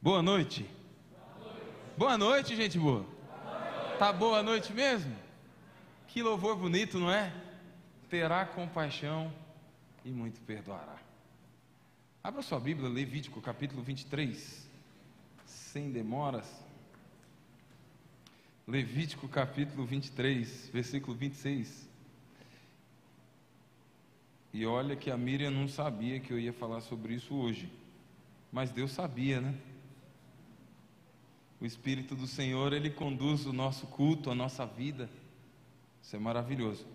Boa noite. Boa noite, gente boa. Tá boa noite mesmo? Que louvor bonito, não é? Terá compaixão e muito perdoará. Abra sua Bíblia, Levítico capítulo 23, sem demoras. Levítico capítulo 23, versículo 26. E olha que a Miriam não sabia que eu ia falar sobre isso hoje, mas Deus sabia, né? O Espírito do Senhor, ele conduz o nosso culto, a nossa vida. Isso é maravilhoso.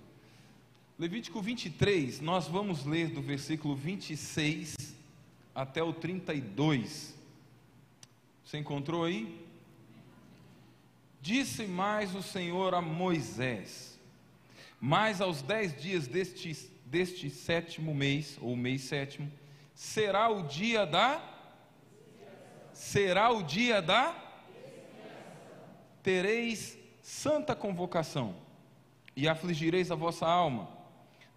Levítico 23, nós vamos ler do versículo 26 até o 32. Você encontrou aí? Disse mais o Senhor a Moisés: Mas aos dez dias deste, deste sétimo mês, ou mês sétimo, será o dia da. Será o dia da tereis santa convocação, e afligireis a vossa alma,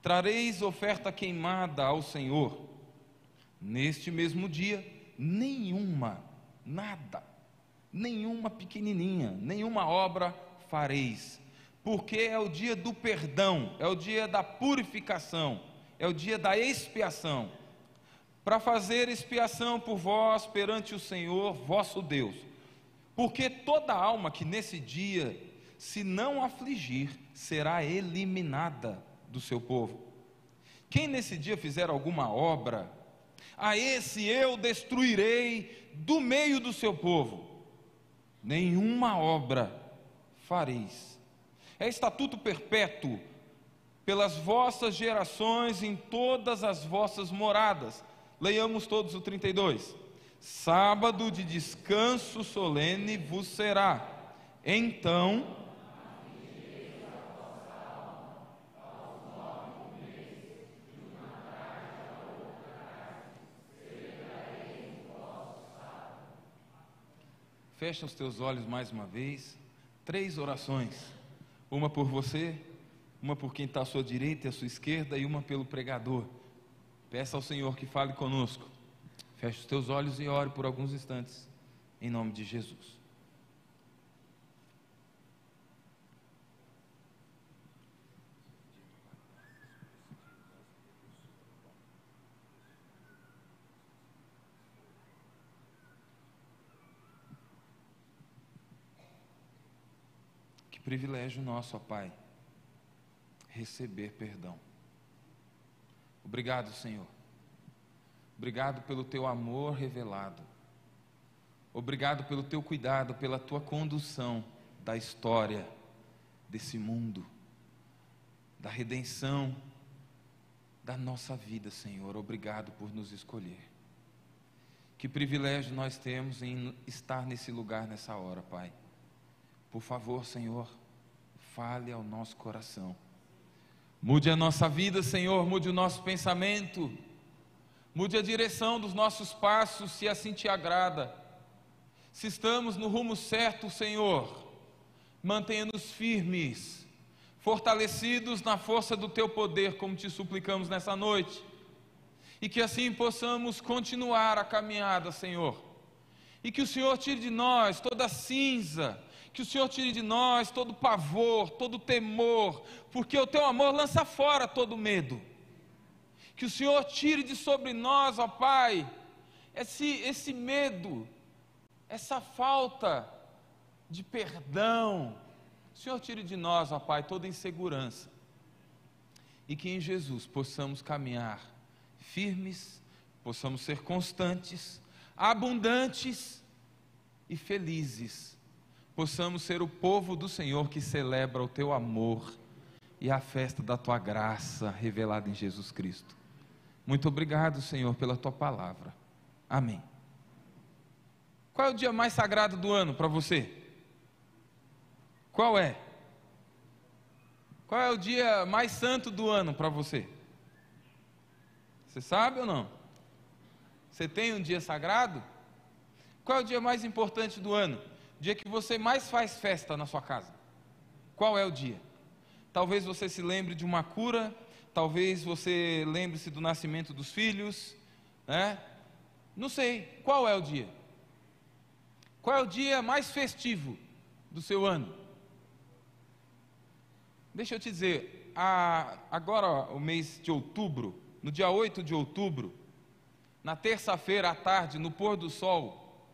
trareis oferta queimada ao Senhor. Neste mesmo dia, nenhuma, nada, nenhuma pequenininha, nenhuma obra fareis, porque é o dia do perdão, é o dia da purificação, é o dia da expiação, para fazer expiação por vós perante o Senhor vosso Deus porque toda alma que nesse dia se não afligir, será eliminada do seu povo. Quem nesse dia fizer alguma obra, a esse eu destruirei do meio do seu povo. Nenhuma obra fareis. É estatuto perpétuo pelas vossas gerações em todas as vossas moradas. Leiamos todos o 32. Sábado de descanso solene vos será. Então, Fecha os teus olhos mais uma vez. Três orações: uma por você, uma por quem está à sua direita e à sua esquerda, e uma pelo pregador. Peça ao Senhor que fale conosco. Feche os teus olhos e ore por alguns instantes, em nome de Jesus. Que privilégio nosso, ó Pai, receber perdão. Obrigado, Senhor Obrigado pelo teu amor revelado. Obrigado pelo teu cuidado, pela tua condução da história desse mundo, da redenção da nossa vida, Senhor. Obrigado por nos escolher. Que privilégio nós temos em estar nesse lugar nessa hora, Pai. Por favor, Senhor, fale ao nosso coração. Mude a nossa vida, Senhor, mude o nosso pensamento Mude a direção dos nossos passos, se assim te agrada. Se estamos no rumo certo, Senhor, mantenha-nos firmes, fortalecidos na força do teu poder, como te suplicamos nessa noite. E que assim possamos continuar a caminhada, Senhor. E que o Senhor tire de nós toda cinza, que o Senhor tire de nós todo pavor, todo temor, porque o teu amor lança fora todo medo que o Senhor tire de sobre nós, ó Pai, esse, esse medo, essa falta de perdão. O Senhor tire de nós, ó Pai, toda insegurança. E que em Jesus possamos caminhar firmes, possamos ser constantes, abundantes e felizes. Possamos ser o povo do Senhor que celebra o teu amor e a festa da tua graça revelada em Jesus Cristo. Muito obrigado, Senhor, pela tua palavra. Amém. Qual é o dia mais sagrado do ano para você? Qual é? Qual é o dia mais santo do ano para você? Você sabe ou não? Você tem um dia sagrado? Qual é o dia mais importante do ano? Dia que você mais faz festa na sua casa? Qual é o dia? Talvez você se lembre de uma cura talvez você lembre-se do nascimento dos filhos, né? Não sei, qual é o dia? Qual é o dia mais festivo do seu ano? Deixa eu te dizer, a, agora o mês de outubro, no dia 8 de outubro, na terça-feira à tarde, no pôr do sol,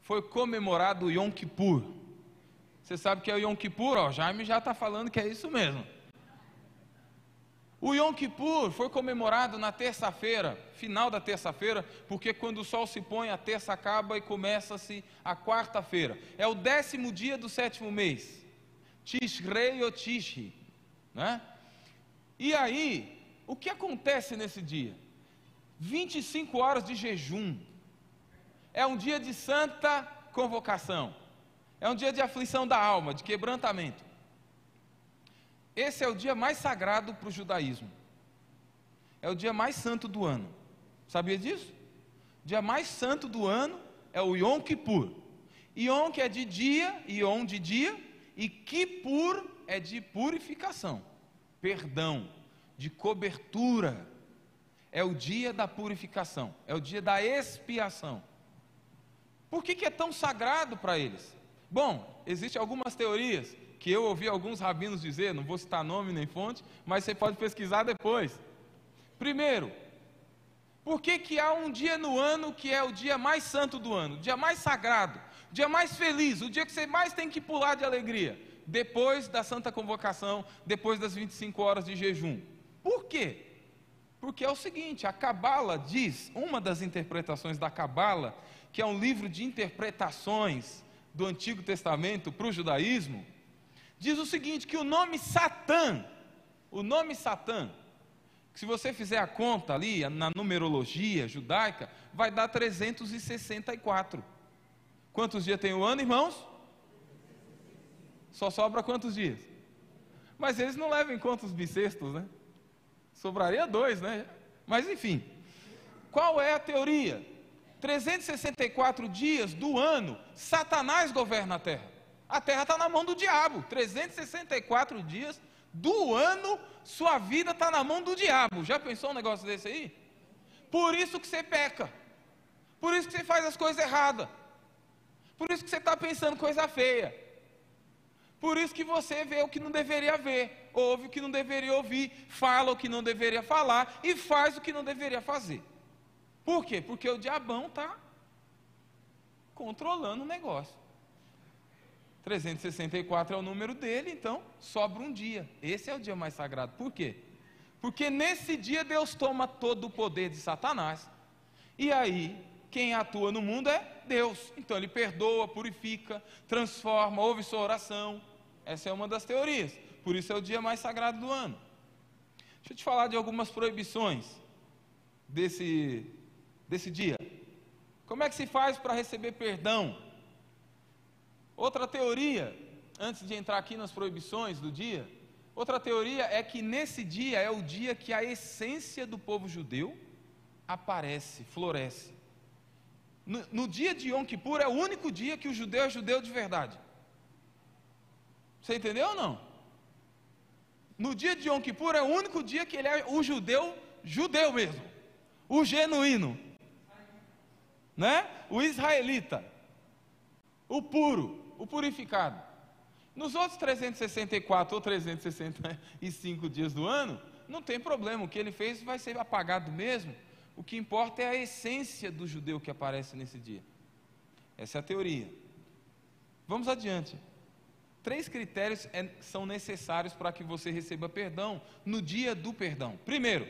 foi comemorado o Yom Kippur. Você sabe que é o Yom Kippur? Ó, Jaime já está falando que é isso mesmo. O Yom Kippur foi comemorado na terça-feira, final da terça-feira, porque quando o sol se põe, a terça acaba e começa-se a quarta-feira. É o décimo dia do sétimo mês. Tishrei ou Tishri. Né? E aí, o que acontece nesse dia? 25 horas de jejum. É um dia de santa convocação. É um dia de aflição da alma, de quebrantamento. Esse é o dia mais sagrado para o judaísmo. É o dia mais santo do ano. Sabia disso? O dia mais santo do ano é o Yom Kippur. Yom que é de dia, Yom de dia, e Kippur é de purificação, perdão, de cobertura. É o dia da purificação, é o dia da expiação. Por que, que é tão sagrado para eles? Bom, existem algumas teorias que eu ouvi alguns rabinos dizer, não vou citar nome nem fonte, mas você pode pesquisar depois. Primeiro, por que, que há um dia no ano que é o dia mais santo do ano, o dia mais sagrado, o dia mais feliz, o dia que você mais tem que pular de alegria? Depois da santa convocação, depois das 25 horas de jejum. Por quê? Porque é o seguinte, a Cabala diz, uma das interpretações da Cabala, que é um livro de interpretações do Antigo Testamento para o judaísmo, diz o seguinte: que o nome Satã, o nome Satã, se você fizer a conta ali na numerologia judaica, vai dar 364. Quantos dias tem o ano, irmãos? Só sobra quantos dias? Mas eles não levam em conta os bissextos, né? Sobraria dois, né? Mas enfim, qual é a teoria? 364 dias do ano, Satanás governa a terra. A terra está na mão do diabo. 364 dias do ano, sua vida está na mão do diabo. Já pensou um negócio desse aí? Por isso que você peca. Por isso que você faz as coisas erradas. Por isso que você está pensando coisa feia. Por isso que você vê o que não deveria ver, ouve o que não deveria ouvir, fala o que não deveria falar e faz o que não deveria fazer. Por quê? Porque o diabão está controlando o negócio. 364 é o número dele, então sobra um dia. Esse é o dia mais sagrado. Por quê? Porque nesse dia Deus toma todo o poder de Satanás. E aí, quem atua no mundo é Deus. Então ele perdoa, purifica, transforma, ouve sua oração. Essa é uma das teorias. Por isso é o dia mais sagrado do ano. Deixa eu te falar de algumas proibições desse, desse dia. Como é que se faz para receber perdão? Outra teoria, antes de entrar aqui nas proibições do dia, outra teoria é que nesse dia é o dia que a essência do povo judeu aparece, floresce. No, no dia de Yom Kippur é o único dia que o judeu é judeu de verdade. Você entendeu ou não? No dia de Yom Kippur é o único dia que ele é o judeu, judeu mesmo. O genuíno. Né? O israelita. O puro o purificado. Nos outros 364 ou 365 dias do ano, não tem problema, o que ele fez vai ser apagado mesmo. O que importa é a essência do judeu que aparece nesse dia. Essa é a teoria. Vamos adiante. Três critérios é, são necessários para que você receba perdão no dia do perdão. Primeiro,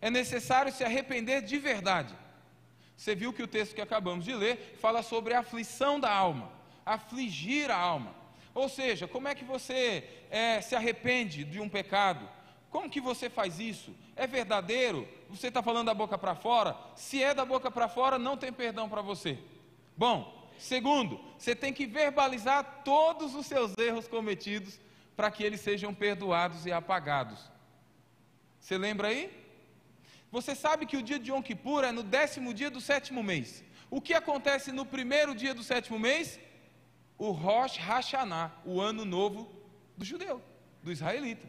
é necessário se arrepender de verdade. Você viu que o texto que acabamos de ler fala sobre a aflição da alma afligir a alma. Ou seja, como é que você é, se arrepende de um pecado? Como que você faz isso? É verdadeiro? Você está falando da boca para fora? Se é da boca para fora, não tem perdão para você. Bom, segundo, você tem que verbalizar todos os seus erros cometidos para que eles sejam perdoados e apagados. Você lembra aí? Você sabe que o dia de Yom Kippur é no décimo dia do sétimo mês. O que acontece no primeiro dia do sétimo mês? O Rosh Hashanah, o ano novo do judeu, do israelita.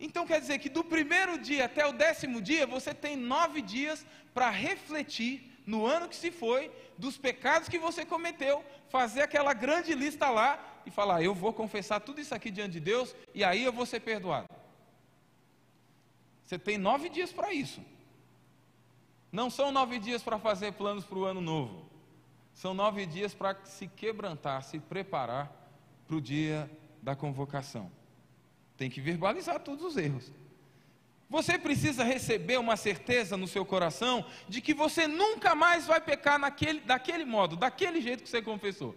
Então quer dizer que do primeiro dia até o décimo dia, você tem nove dias para refletir, no ano que se foi, dos pecados que você cometeu, fazer aquela grande lista lá e falar: Eu vou confessar tudo isso aqui diante de Deus e aí eu vou ser perdoado. Você tem nove dias para isso. Não são nove dias para fazer planos para o ano novo. São nove dias para se quebrantar, se preparar para o dia da convocação. Tem que verbalizar todos os erros. Você precisa receber uma certeza no seu coração de que você nunca mais vai pecar naquele, daquele modo, daquele jeito que você confessou.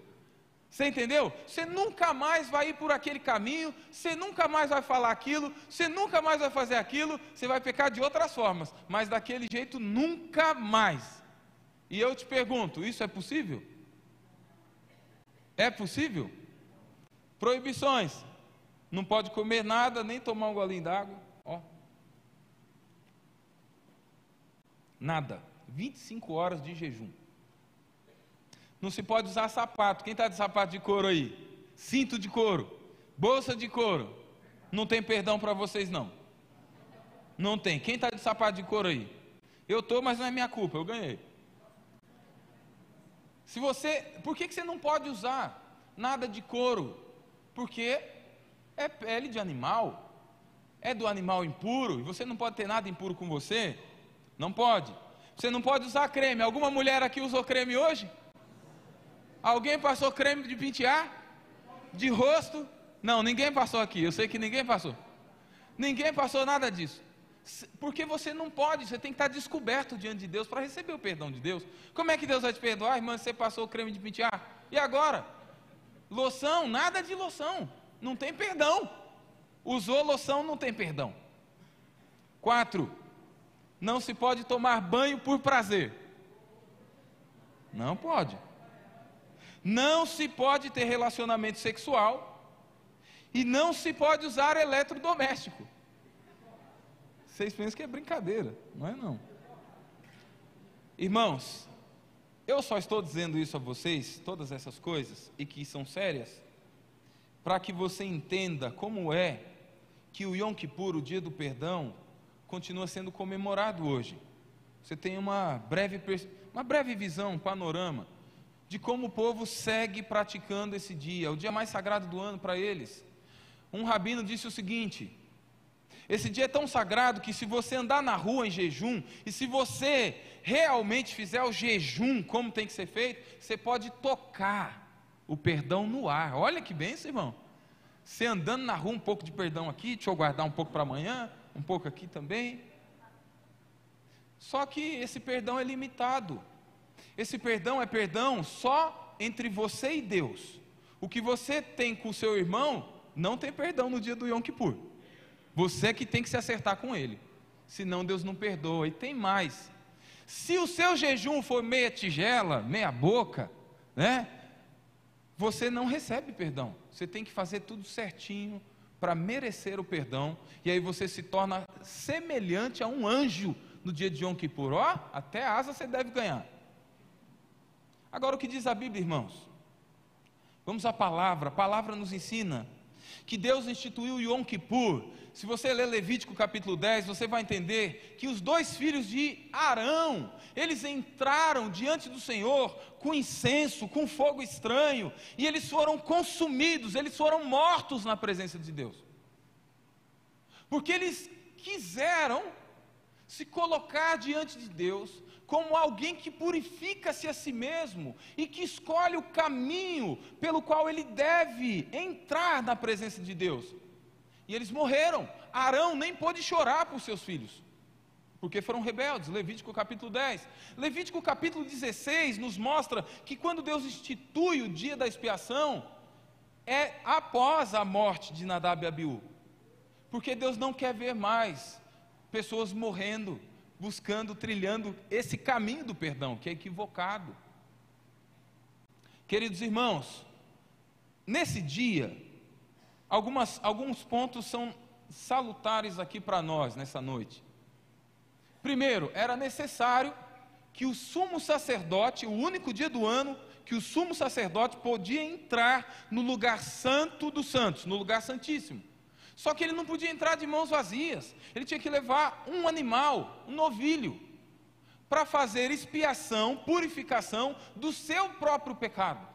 Você entendeu? Você nunca mais vai ir por aquele caminho, você nunca mais vai falar aquilo, você nunca mais vai fazer aquilo, você vai pecar de outras formas, mas daquele jeito nunca mais. E eu te pergunto: isso é possível? É possível? Proibições: não pode comer nada, nem tomar um golinho d'água. Ó. Nada. 25 horas de jejum. Não se pode usar sapato. Quem está de sapato de couro aí? Cinto de couro. Bolsa de couro. Não tem perdão para vocês, não. Não tem. Quem está de sapato de couro aí? Eu estou, mas não é minha culpa, eu ganhei. Se você, por que, que você não pode usar nada de couro? Porque é pele de animal, é do animal impuro, e você não pode ter nada impuro com você? Não pode. Você não pode usar creme. Alguma mulher aqui usou creme hoje? Alguém passou creme de pentear? De rosto? Não, ninguém passou aqui. Eu sei que ninguém passou. Ninguém passou nada disso. Porque você não pode, você tem que estar descoberto diante de Deus para receber o perdão de Deus. Como é que Deus vai te perdoar, irmã? Você passou o creme de pentear? E agora? Loção, nada de loção. Não tem perdão. Usou loção, não tem perdão. Quatro, não se pode tomar banho por prazer. Não pode. Não se pode ter relacionamento sexual e não se pode usar eletrodoméstico. Vocês pensam que é brincadeira, não é não. Irmãos, eu só estou dizendo isso a vocês, todas essas coisas, e que são sérias, para que você entenda como é que o Yom Kippur, o dia do perdão, continua sendo comemorado hoje. Você tem uma breve, uma breve visão, um panorama de como o povo segue praticando esse dia, o dia mais sagrado do ano para eles. Um rabino disse o seguinte: esse dia é tão sagrado que se você andar na rua em jejum, e se você realmente fizer o jejum como tem que ser feito, você pode tocar o perdão no ar. Olha que benção, irmão. Você andando na rua, um pouco de perdão aqui, deixa eu guardar um pouco para amanhã, um pouco aqui também. Só que esse perdão é limitado. Esse perdão é perdão só entre você e Deus. O que você tem com o seu irmão, não tem perdão no dia do Yom Kippur. Você que tem que se acertar com ele. Senão Deus não perdoa. E tem mais. Se o seu jejum for meia tigela, meia boca, né? Você não recebe perdão. Você tem que fazer tudo certinho para merecer o perdão. E aí você se torna semelhante a um anjo no dia de Yom Kippur. Ó, até asa você deve ganhar. Agora, o que diz a Bíblia, irmãos? Vamos à palavra. A palavra nos ensina que Deus instituiu Yom Kippur. Se você ler Levítico capítulo 10, você vai entender que os dois filhos de Arão, eles entraram diante do Senhor com incenso, com fogo estranho, e eles foram consumidos, eles foram mortos na presença de Deus. Porque eles quiseram se colocar diante de Deus como alguém que purifica-se a si mesmo e que escolhe o caminho pelo qual ele deve entrar na presença de Deus. E eles morreram. Arão nem pôde chorar por seus filhos, porque foram rebeldes. Levítico capítulo 10. Levítico capítulo 16 nos mostra que quando Deus institui o dia da expiação, é após a morte de Nadab e Abiú. Porque Deus não quer ver mais pessoas morrendo buscando, trilhando esse caminho do perdão, que é equivocado. Queridos irmãos, nesse dia, algumas, alguns pontos são salutares aqui para nós nessa noite. Primeiro, era necessário que o sumo sacerdote, o único dia do ano que o sumo sacerdote podia entrar no lugar santo dos santos, no lugar santíssimo. Só que ele não podia entrar de mãos vazias. Ele tinha que levar um animal, um novilho, para fazer expiação, purificação do seu próprio pecado.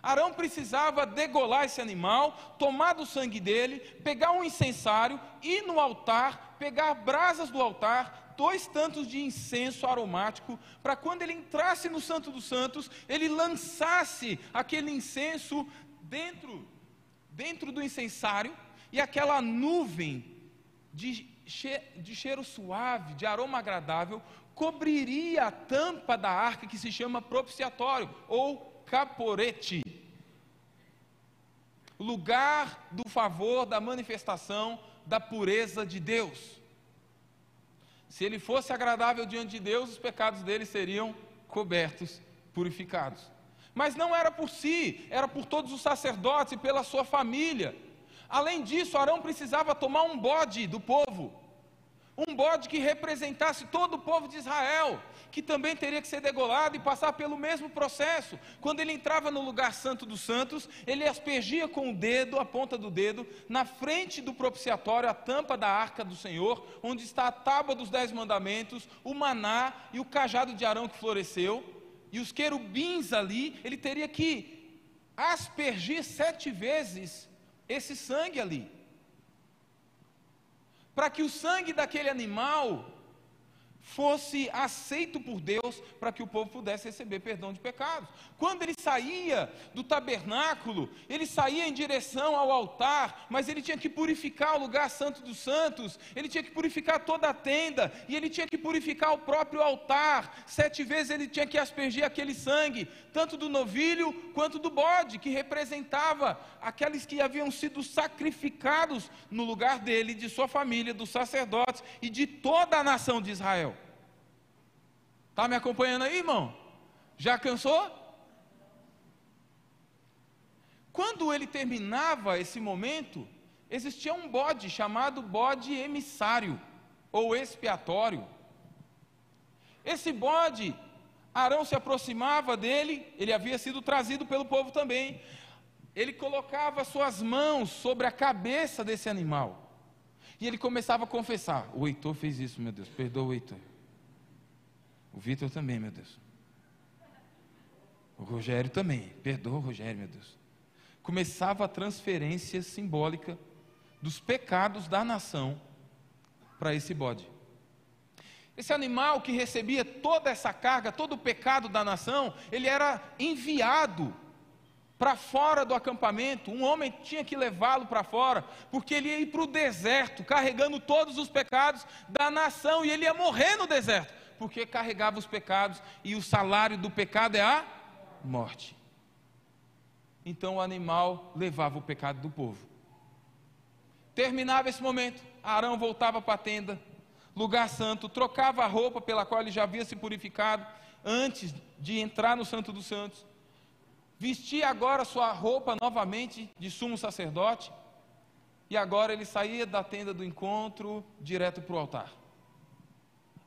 Arão precisava degolar esse animal, tomar do sangue dele, pegar um incensário, ir no altar, pegar brasas do altar, dois tantos de incenso aromático, para quando ele entrasse no Santo dos Santos, ele lançasse aquele incenso dentro, dentro do incensário, e aquela nuvem de, de cheiro suave, de aroma agradável, cobriria a tampa da arca que se chama propiciatório ou caporete. Lugar do favor, da manifestação da pureza de Deus. Se ele fosse agradável diante de Deus, os pecados dele seriam cobertos, purificados. Mas não era por si, era por todos os sacerdotes e pela sua família. Além disso, Arão precisava tomar um bode do povo um bode que representasse todo o povo de Israel, que também teria que ser degolado e passar pelo mesmo processo. Quando ele entrava no lugar santo dos santos, ele aspergia com o dedo, a ponta do dedo, na frente do propiciatório, a tampa da arca do Senhor, onde está a tábua dos dez mandamentos, o maná e o cajado de Arão que floresceu, e os querubins ali, ele teria que aspergir sete vezes esse sangue ali. Para que o sangue daquele animal fosse aceito por Deus para que o povo pudesse receber perdão de pecados. Quando ele saía do tabernáculo, ele saía em direção ao altar, mas ele tinha que purificar o lugar santo dos santos, ele tinha que purificar toda a tenda, e ele tinha que purificar o próprio altar. Sete vezes ele tinha que aspergir aquele sangue, tanto do novilho quanto do bode, que representava aqueles que haviam sido sacrificados no lugar dele, de sua família, dos sacerdotes e de toda a nação de Israel. Está me acompanhando aí, irmão? Já cansou? Quando ele terminava esse momento, existia um bode chamado bode emissário ou expiatório. Esse bode, Arão se aproximava dele, ele havia sido trazido pelo povo também. Ele colocava suas mãos sobre a cabeça desse animal. E ele começava a confessar: O Heitor fez isso, meu Deus, perdoa o Heitor. O Vitor também, meu Deus. O Rogério também. Perdoa Rogério, meu Deus. Começava a transferência simbólica dos pecados da nação para esse bode. Esse animal que recebia toda essa carga, todo o pecado da nação, ele era enviado para fora do acampamento. Um homem tinha que levá-lo para fora, porque ele ia ir para o deserto, carregando todos os pecados da nação, e ele ia morrer no deserto porque carregava os pecados e o salário do pecado é a morte. Então o animal levava o pecado do povo. Terminava esse momento, Arão voltava para a tenda, lugar santo, trocava a roupa pela qual ele já havia se purificado antes de entrar no Santo dos Santos. Vestia agora sua roupa novamente de sumo sacerdote, e agora ele saía da tenda do encontro direto para o altar.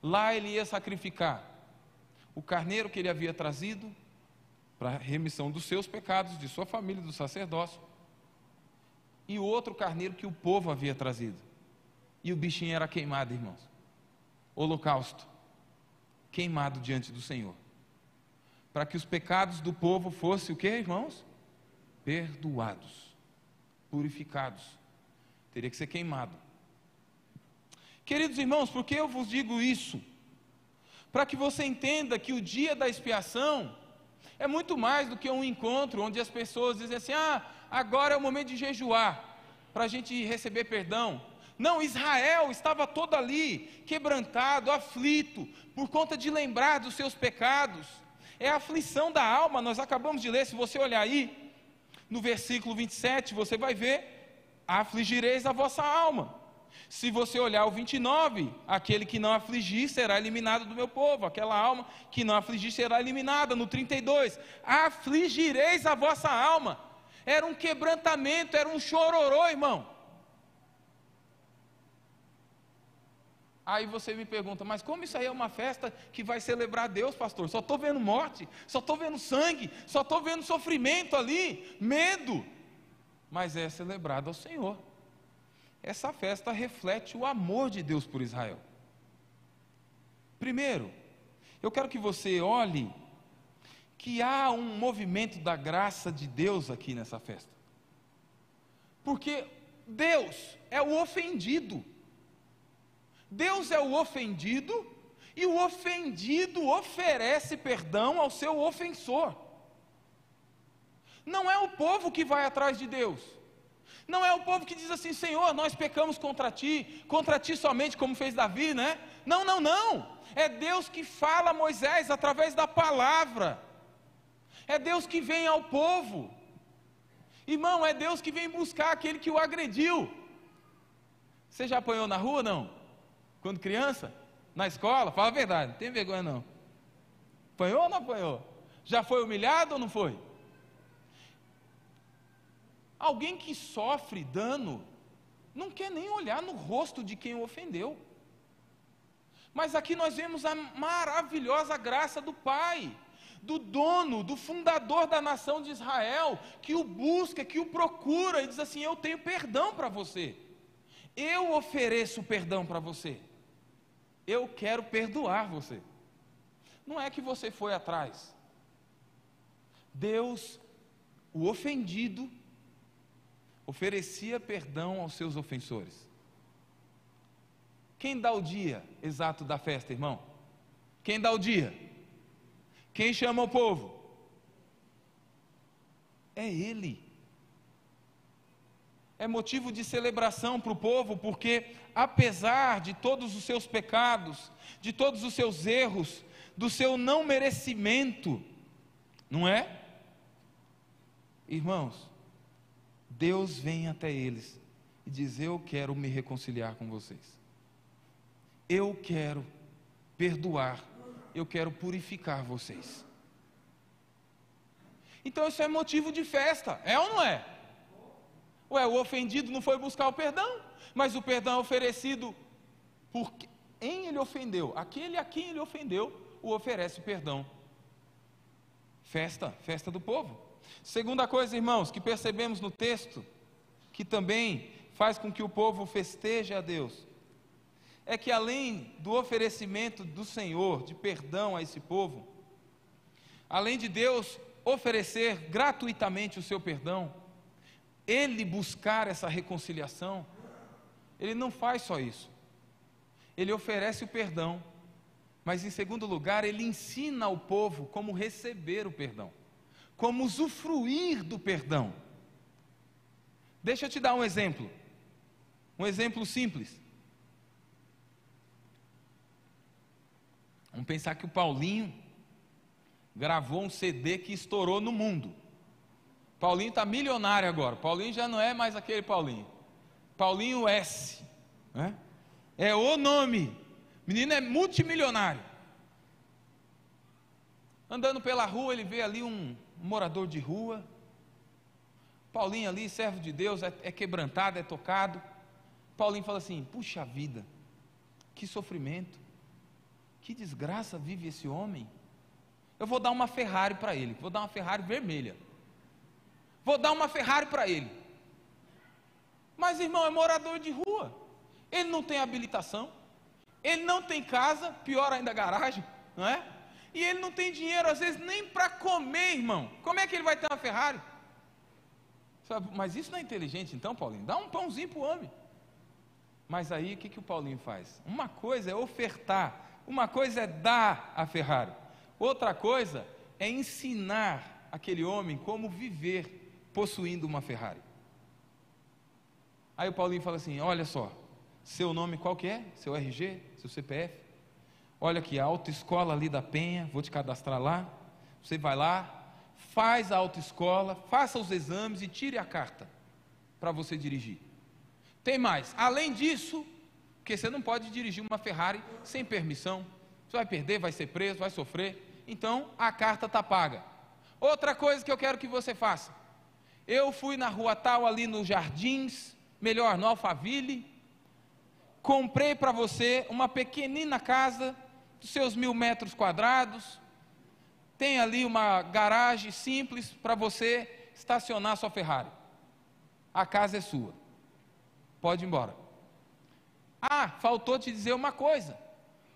Lá ele ia sacrificar o carneiro que ele havia trazido para remissão dos seus pecados, de sua família, do sacerdócio, e o outro carneiro que o povo havia trazido. E o bichinho era queimado, irmãos. Holocausto. Queimado diante do Senhor. Para que os pecados do povo fossem o que, irmãos? Perdoados, purificados. Teria que ser queimado. Queridos irmãos, por que eu vos digo isso? Para que você entenda que o dia da expiação é muito mais do que um encontro onde as pessoas dizem assim: ah, agora é o momento de jejuar, para a gente receber perdão. Não, Israel estava todo ali, quebrantado, aflito, por conta de lembrar dos seus pecados. É a aflição da alma, nós acabamos de ler, se você olhar aí, no versículo 27, você vai ver: afligireis a vossa alma. Se você olhar o 29, aquele que não afligir será eliminado do meu povo, aquela alma que não afligir será eliminada. No 32, afligireis a vossa alma. Era um quebrantamento, era um chororô, irmão. Aí você me pergunta, mas como isso aí é uma festa que vai celebrar Deus, pastor? Só estou vendo morte, só estou vendo sangue, só estou vendo sofrimento ali, medo. Mas é celebrado ao Senhor essa festa reflete o amor de Deus por Israel. Primeiro, Eu quero que você olhe que há um movimento da graça de Deus aqui nessa festa. Porque Deus é o ofendido. Deus é o ofendido e o ofendido oferece perdão ao seu ofensor. Não é o povo que vai atrás de Deus. Não é o povo que diz assim: Senhor, nós pecamos contra ti, contra ti somente, como fez Davi, né? Não, não, não. É Deus que fala a Moisés através da palavra. É Deus que vem ao povo. Irmão, é Deus que vem buscar aquele que o agrediu. Você já apanhou na rua, não? Quando criança? Na escola? Fala a verdade, não tem vergonha não. Apanhou ou não apanhou? Já foi humilhado ou não foi? Alguém que sofre dano não quer nem olhar no rosto de quem o ofendeu. Mas aqui nós vemos a maravilhosa graça do Pai, do dono, do fundador da nação de Israel, que o busca, que o procura e diz assim: Eu tenho perdão para você, eu ofereço perdão para você, eu quero perdoar você. Não é que você foi atrás, Deus, o ofendido, oferecia perdão aos seus ofensores. Quem dá o dia exato da festa, irmão? Quem dá o dia? Quem chama o povo? É Ele. É motivo de celebração para o povo, porque apesar de todos os seus pecados, de todos os seus erros, do seu não merecimento, não é? Irmãos, Deus vem até eles e diz: Eu quero me reconciliar com vocês. Eu quero perdoar. Eu quero purificar vocês. Então isso é motivo de festa, é ou não é? Ué, o ofendido não foi buscar o perdão, mas o perdão é oferecido por quem ele ofendeu. Aquele a quem ele ofendeu, o oferece perdão. Festa, festa do povo. Segunda coisa, irmãos, que percebemos no texto, que também faz com que o povo festeje a Deus, é que além do oferecimento do Senhor de perdão a esse povo, além de Deus oferecer gratuitamente o seu perdão, ele buscar essa reconciliação, ele não faz só isso. Ele oferece o perdão, mas em segundo lugar, ele ensina ao povo como receber o perdão como usufruir do perdão. Deixa eu te dar um exemplo. Um exemplo simples. Vamos pensar que o Paulinho gravou um CD que estourou no mundo. Paulinho está milionário agora. Paulinho já não é mais aquele Paulinho. Paulinho S. Né? É o nome. Menino é multimilionário. Andando pela rua, ele vê ali um morador de rua. Paulinho ali, servo de Deus, é, é quebrantado, é tocado. Paulinho fala assim: puxa vida, que sofrimento, que desgraça vive esse homem. Eu vou dar uma Ferrari para ele, vou dar uma Ferrari vermelha. Vou dar uma Ferrari para ele. Mas irmão, é morador de rua. Ele não tem habilitação, ele não tem casa, pior ainda garagem, não é? E ele não tem dinheiro, às vezes, nem para comer, irmão. Como é que ele vai ter uma Ferrari? Mas isso não é inteligente, então, Paulinho? Dá um pãozinho para o homem. Mas aí o que, que o Paulinho faz? Uma coisa é ofertar, uma coisa é dar a Ferrari, outra coisa é ensinar aquele homem como viver possuindo uma Ferrari. Aí o Paulinho fala assim: olha só, seu nome qual que é? Seu RG, seu CPF? Olha aqui, a autoescola ali da Penha, vou te cadastrar lá. Você vai lá, faz a autoescola, faça os exames e tire a carta para você dirigir. Tem mais, além disso, porque você não pode dirigir uma Ferrari sem permissão. Você vai perder, vai ser preso, vai sofrer. Então a carta está paga. Outra coisa que eu quero que você faça. Eu fui na rua tal ali nos Jardins, melhor, no Alphaville, comprei para você uma pequenina casa dos seus mil metros quadrados, tem ali uma garagem simples para você estacionar sua Ferrari. A casa é sua. Pode ir embora. Ah, faltou te dizer uma coisa.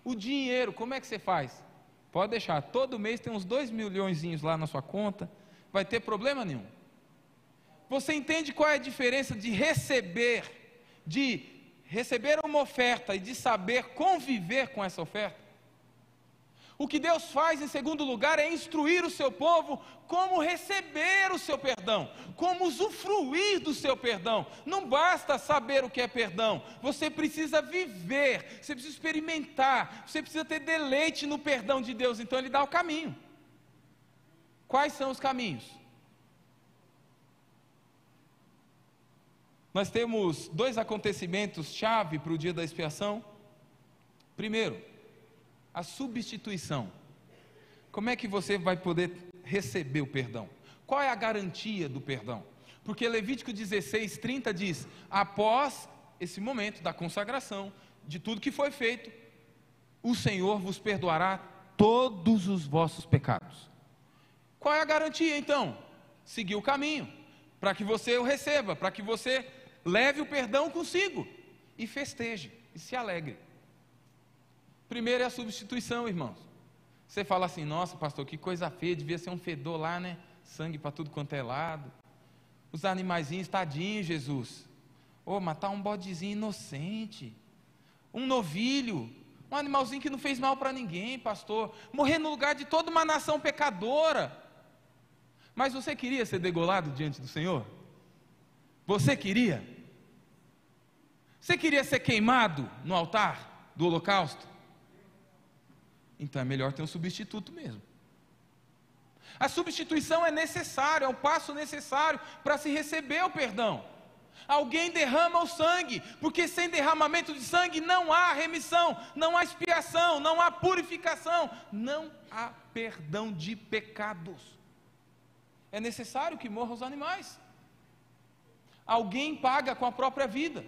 O dinheiro, como é que você faz? Pode deixar, todo mês tem uns dois milhões lá na sua conta, vai ter problema nenhum. Você entende qual é a diferença de receber, de receber uma oferta e de saber conviver com essa oferta? O que Deus faz, em segundo lugar, é instruir o seu povo como receber o seu perdão, como usufruir do seu perdão. Não basta saber o que é perdão, você precisa viver, você precisa experimentar, você precisa ter deleite no perdão de Deus. Então, Ele dá o caminho. Quais são os caminhos? Nós temos dois acontecimentos chave para o dia da expiação. Primeiro, a substituição. Como é que você vai poder receber o perdão? Qual é a garantia do perdão? Porque Levítico 16, 30 diz: após esse momento da consagração, de tudo que foi feito, o Senhor vos perdoará todos os vossos pecados. Qual é a garantia então? Seguir o caminho, para que você o receba, para que você leve o perdão consigo e festeje e se alegre. Primeiro é a substituição, irmãos. Você fala assim, nossa, pastor, que coisa feia, devia ser um fedor lá, né? Sangue para tudo quanto é lado. Os animaizinhos, tadinho, Jesus. Ô, oh, matar um bodezinho inocente. Um novilho. Um animalzinho que não fez mal para ninguém, pastor. Morrer no lugar de toda uma nação pecadora. Mas você queria ser degolado diante do Senhor? Você queria? Você queria ser queimado no altar do holocausto? Então é melhor ter um substituto mesmo. A substituição é necessária, é um passo necessário para se receber o perdão. Alguém derrama o sangue, porque sem derramamento de sangue não há remissão, não há expiação, não há purificação, não há perdão de pecados. É necessário que morram os animais. Alguém paga com a própria vida.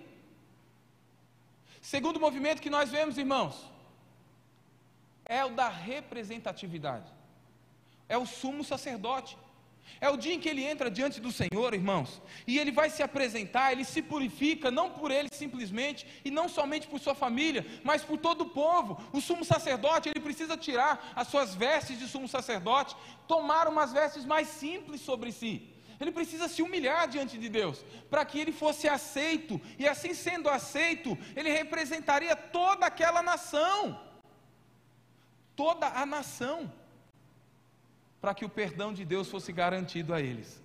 Segundo movimento que nós vemos, irmãos, é o da representatividade. É o sumo sacerdote. É o dia em que ele entra diante do Senhor, irmãos, e ele vai se apresentar, ele se purifica, não por ele simplesmente, e não somente por sua família, mas por todo o povo. O sumo sacerdote, ele precisa tirar as suas vestes de sumo sacerdote, tomar umas vestes mais simples sobre si. Ele precisa se humilhar diante de Deus, para que ele fosse aceito, e assim sendo aceito, ele representaria toda aquela nação toda a nação, para que o perdão de Deus fosse garantido a eles.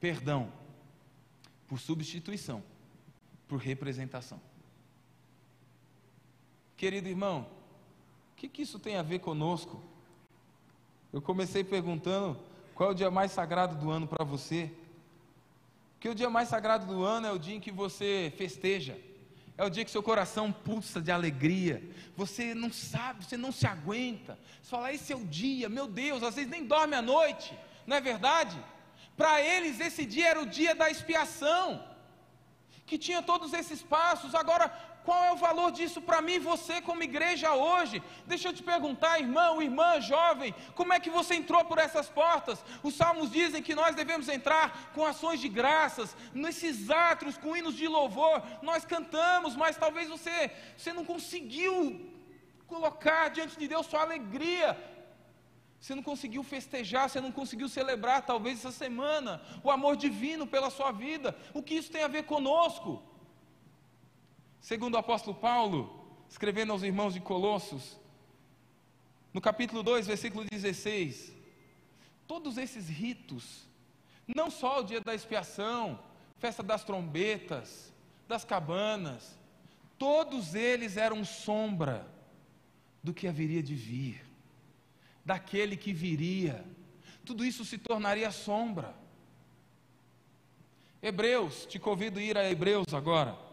Perdão por substituição, por representação. Querido irmão, o que, que isso tem a ver conosco? Eu comecei perguntando qual é o dia mais sagrado do ano para você. Porque o dia mais sagrado do ano é o dia em que você festeja é o dia que seu coração pulsa de alegria. Você não sabe, você não se aguenta. Você fala, esse é o dia, meu Deus, às vezes nem dorme à noite, não é verdade? Para eles, esse dia era o dia da expiação, que tinha todos esses passos. Agora, qual é o valor disso para mim e você como igreja hoje? Deixa eu te perguntar, irmão, irmã, jovem, como é que você entrou por essas portas? Os salmos dizem que nós devemos entrar com ações de graças, nesses átrios, com hinos de louvor. Nós cantamos, mas talvez você, você não conseguiu colocar diante de Deus sua alegria. Você não conseguiu festejar, você não conseguiu celebrar, talvez essa semana, o amor divino pela sua vida. O que isso tem a ver conosco? Segundo o apóstolo Paulo, escrevendo aos irmãos de Colossos, no capítulo 2, versículo 16, todos esses ritos, não só o dia da expiação, festa das trombetas, das cabanas, todos eles eram sombra do que haveria de vir, daquele que viria. Tudo isso se tornaria sombra. Hebreus, te convido a ir a Hebreus agora.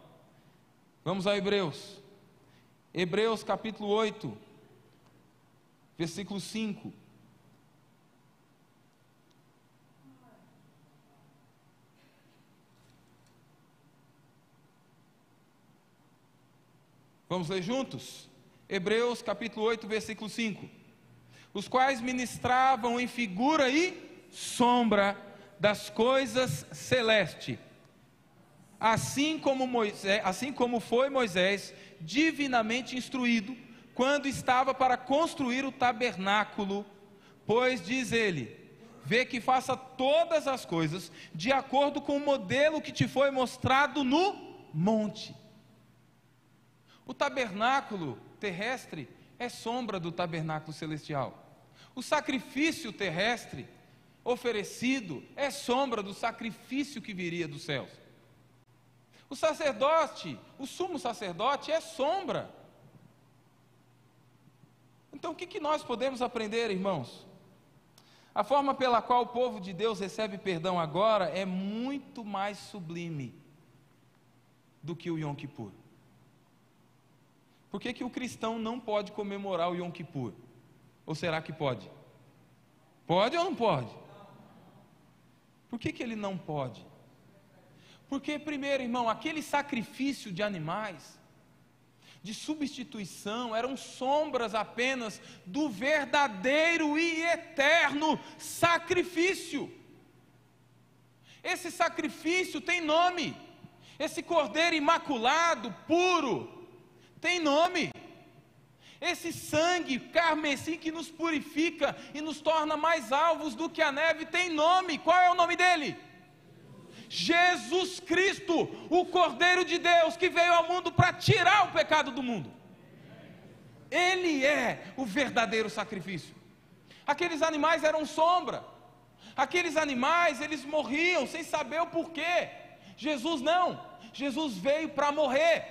Vamos a Hebreus. Hebreus capítulo 8, versículo 5. Vamos ler juntos? Hebreus capítulo 8, versículo 5. Os quais ministravam em figura e sombra das coisas celestes assim como, Moisés, assim como foi Moisés divinamente instruído quando estava para construir o tabernáculo, pois diz ele: Vê que faça todas as coisas de acordo com o modelo que te foi mostrado no monte. O tabernáculo terrestre é sombra do tabernáculo celestial. O sacrifício terrestre oferecido é sombra do sacrifício que viria dos céus. O sacerdote, o sumo sacerdote, é sombra. Então, o que, que nós podemos aprender, irmãos? A forma pela qual o povo de Deus recebe perdão agora é muito mais sublime do que o Yom Kippur. Por que, que o cristão não pode comemorar o Yom Kippur? Ou será que pode? Pode ou não pode? Por que, que ele não pode? Porque, primeiro, irmão, aquele sacrifício de animais, de substituição, eram sombras apenas do verdadeiro e eterno sacrifício. Esse sacrifício tem nome, esse cordeiro imaculado, puro, tem nome. Esse sangue carmesim que nos purifica e nos torna mais alvos do que a neve tem nome. Qual é o nome dele? Jesus Cristo, o Cordeiro de Deus que veio ao mundo para tirar o pecado do mundo. Ele é o verdadeiro sacrifício. Aqueles animais eram sombra. Aqueles animais, eles morriam sem saber o porquê. Jesus não. Jesus veio para morrer.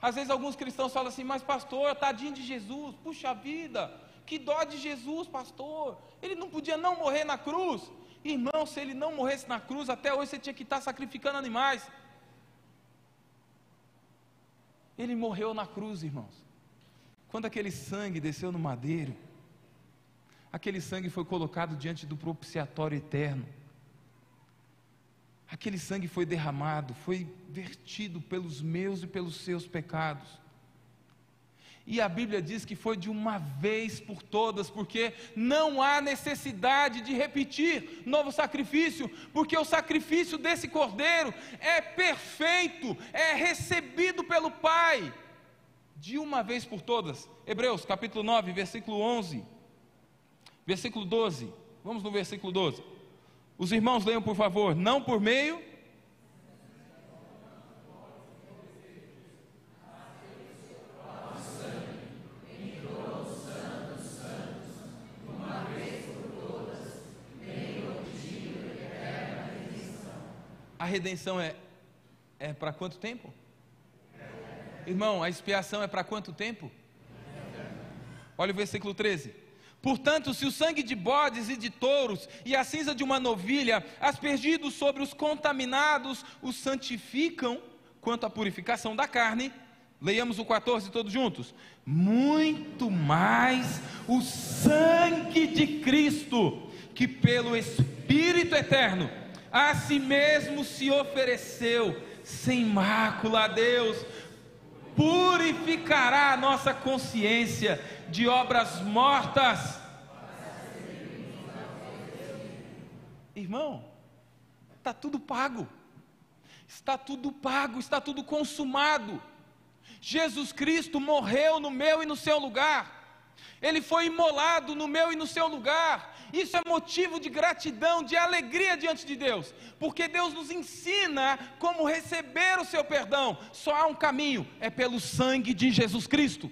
Às vezes alguns cristãos falam assim, mas pastor, tadinho de Jesus, puxa vida, que dó de Jesus, pastor. Ele não podia não morrer na cruz. Irmão, se ele não morresse na cruz, até hoje você tinha que estar sacrificando animais. Ele morreu na cruz, irmãos. Quando aquele sangue desceu no madeiro, aquele sangue foi colocado diante do propiciatório eterno. Aquele sangue foi derramado, foi vertido pelos meus e pelos seus pecados. E a Bíblia diz que foi de uma vez por todas, porque não há necessidade de repetir novo sacrifício, porque o sacrifício desse cordeiro é perfeito, é recebido pelo Pai, de uma vez por todas. Hebreus capítulo 9, versículo 11, versículo 12. Vamos no versículo 12. Os irmãos leiam, por favor, não por meio. A redenção é, é para quanto tempo? Irmão, a expiação é para quanto tempo? Olha o versículo 13. Portanto, se o sangue de bodes e de touros e a cinza de uma novilha, aspergidos sobre os contaminados, os santificam quanto à purificação da carne, leiamos o 14 todos juntos. Muito mais o sangue de Cristo, que pelo Espírito eterno a si mesmo se ofereceu sem mácula a Deus, purificará a nossa consciência de obras mortas. Irmão, está tudo pago, está tudo pago, está tudo consumado. Jesus Cristo morreu no meu e no seu lugar. Ele foi imolado no meu e no seu lugar. Isso é motivo de gratidão, de alegria diante de Deus, porque Deus nos ensina como receber o seu perdão. Só há um caminho, é pelo sangue de Jesus Cristo.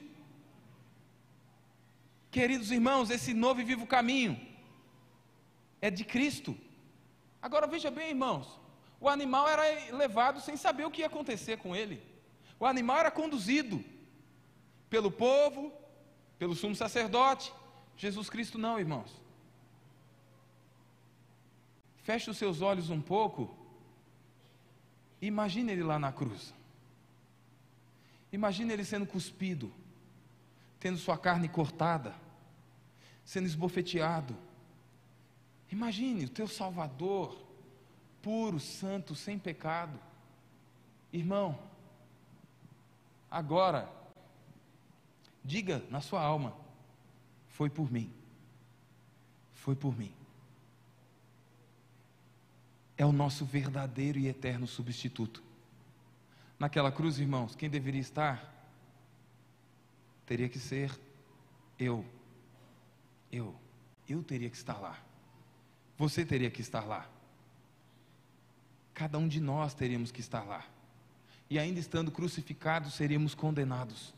Queridos irmãos, esse novo e vivo caminho é de Cristo. Agora veja bem, irmãos, o animal era levado sem saber o que ia acontecer com ele. O animal era conduzido pelo povo, pelo sumo sacerdote. Jesus Cristo não, irmãos. Feche os seus olhos um pouco. Imagine ele lá na cruz. Imagine ele sendo cuspido tendo sua carne cortada, sendo esbofeteado. Imagine o teu Salvador, puro, santo, sem pecado. Irmão, agora, diga na sua alma: foi por mim. Foi por mim. É o nosso verdadeiro e eterno substituto. Naquela cruz, irmãos, quem deveria estar? teria que ser eu. Eu. Eu teria que estar lá. Você teria que estar lá. Cada um de nós teríamos que estar lá. E ainda estando crucificados, seríamos condenados.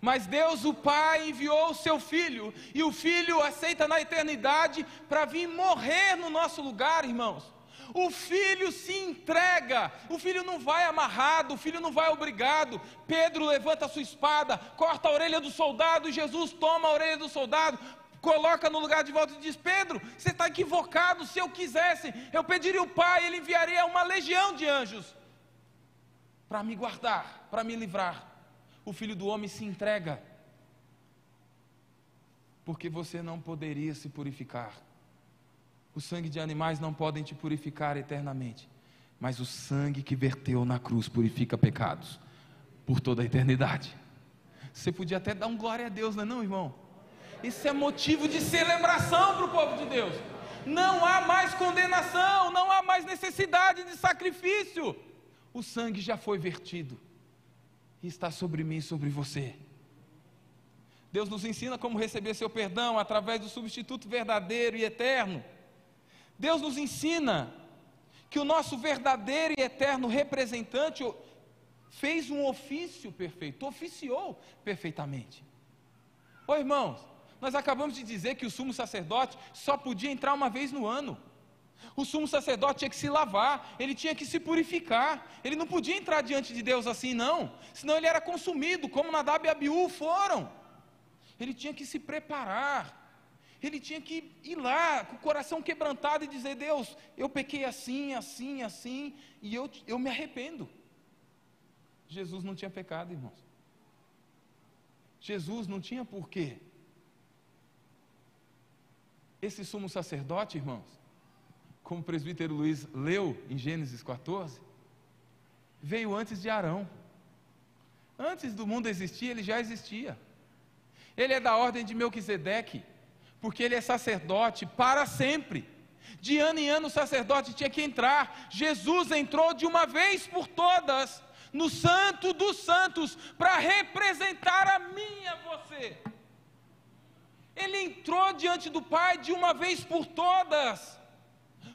Mas Deus, o Pai, enviou o seu filho, e o filho aceita na eternidade para vir morrer no nosso lugar, irmãos. O filho se entrega, o filho não vai amarrado, o filho não vai obrigado. Pedro levanta a sua espada, corta a orelha do soldado, Jesus toma a orelha do soldado, coloca no lugar de volta e diz: Pedro, você está equivocado. Se eu quisesse, eu pediria o Pai, ele enviaria uma legião de anjos para me guardar, para me livrar o filho do homem se entrega, porque você não poderia se purificar. O sangue de animais não podem te purificar eternamente, mas o sangue que verteu na cruz purifica pecados por toda a eternidade. Você podia até dar um glória a Deus, não é não, irmão? Isso é motivo de celebração para o povo de Deus. Não há mais condenação, não há mais necessidade de sacrifício. O sangue já foi vertido e está sobre mim e sobre você. Deus nos ensina como receber seu perdão através do substituto verdadeiro e eterno. Deus nos ensina que o nosso verdadeiro e eterno representante fez um ofício perfeito, oficiou perfeitamente. Ô irmãos, nós acabamos de dizer que o sumo sacerdote só podia entrar uma vez no ano. O sumo sacerdote tinha que se lavar, ele tinha que se purificar, ele não podia entrar diante de Deus assim, não, senão ele era consumido, como Nadab e Abiú foram. Ele tinha que se preparar, ele tinha que ir lá com o coração quebrantado e dizer: Deus, eu pequei assim, assim, assim, e eu, eu me arrependo. Jesus não tinha pecado, irmãos. Jesus não tinha porquê. Esse sumo sacerdote, irmãos, como o presbítero Luiz leu em Gênesis 14, veio antes de Arão. Antes do mundo existir, ele já existia. Ele é da ordem de Melquisedeque, porque ele é sacerdote para sempre. De ano em ano o sacerdote tinha que entrar. Jesus entrou de uma vez por todas no Santo dos Santos para representar a mim e a você. Ele entrou diante do Pai de uma vez por todas.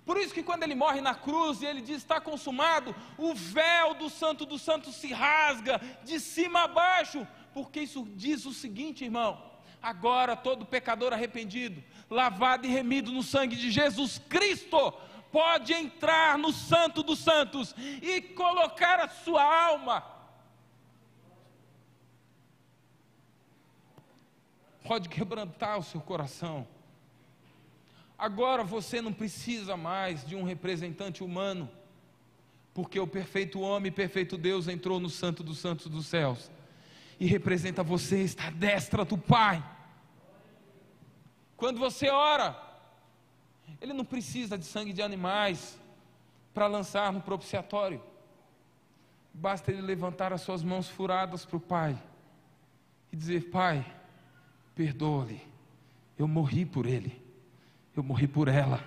Por isso que quando ele morre na cruz e ele diz está consumado, o véu do Santo dos Santos se rasga de cima a baixo, porque isso diz o seguinte, irmão: agora todo pecador arrependido, lavado e remido no sangue de Jesus Cristo, pode entrar no Santo dos Santos e colocar a sua alma. Pode quebrantar o seu coração Agora você não precisa mais de um representante humano, porque o perfeito homem perfeito Deus entrou no Santo dos Santos dos céus e representa você, está à destra do Pai. Quando você ora, ele não precisa de sangue de animais para lançar no propiciatório. Basta ele levantar as suas mãos furadas para o Pai e dizer: Pai, perdoa-lhe, eu morri por ele eu morri por ela.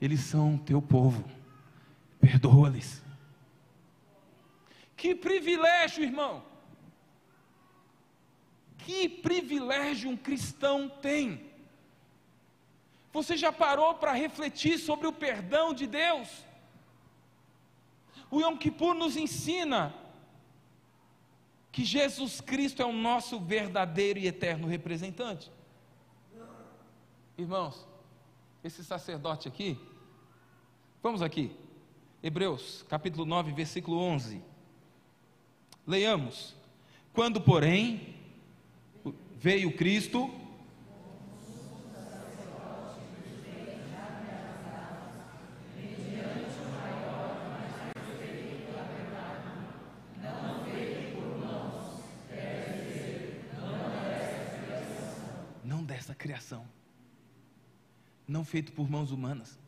Eles são teu povo. Perdoa-lhes. Que privilégio, irmão. Que privilégio um cristão tem. Você já parou para refletir sobre o perdão de Deus? O Yom Kippur nos ensina que Jesus Cristo é o nosso verdadeiro e eterno representante. Irmãos, esse sacerdote aqui. Vamos aqui. Hebreus, capítulo 9, versículo 11. Leiamos. Quando, porém, veio Cristo, não dessa criação não feito por mãos humanas.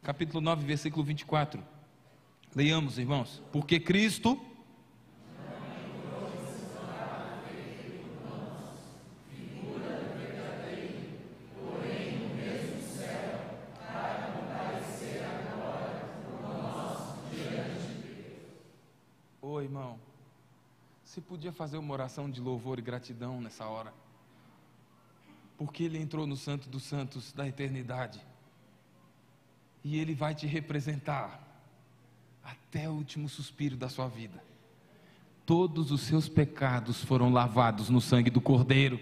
Capítulo 9, versículo 24. Leiamos, irmãos. Porque Cristo. Fazer uma oração de louvor e gratidão nessa hora. Porque Ele entrou no Santo dos Santos da eternidade. E Ele vai te representar até o último suspiro da sua vida. Todos os seus pecados foram lavados no sangue do Cordeiro.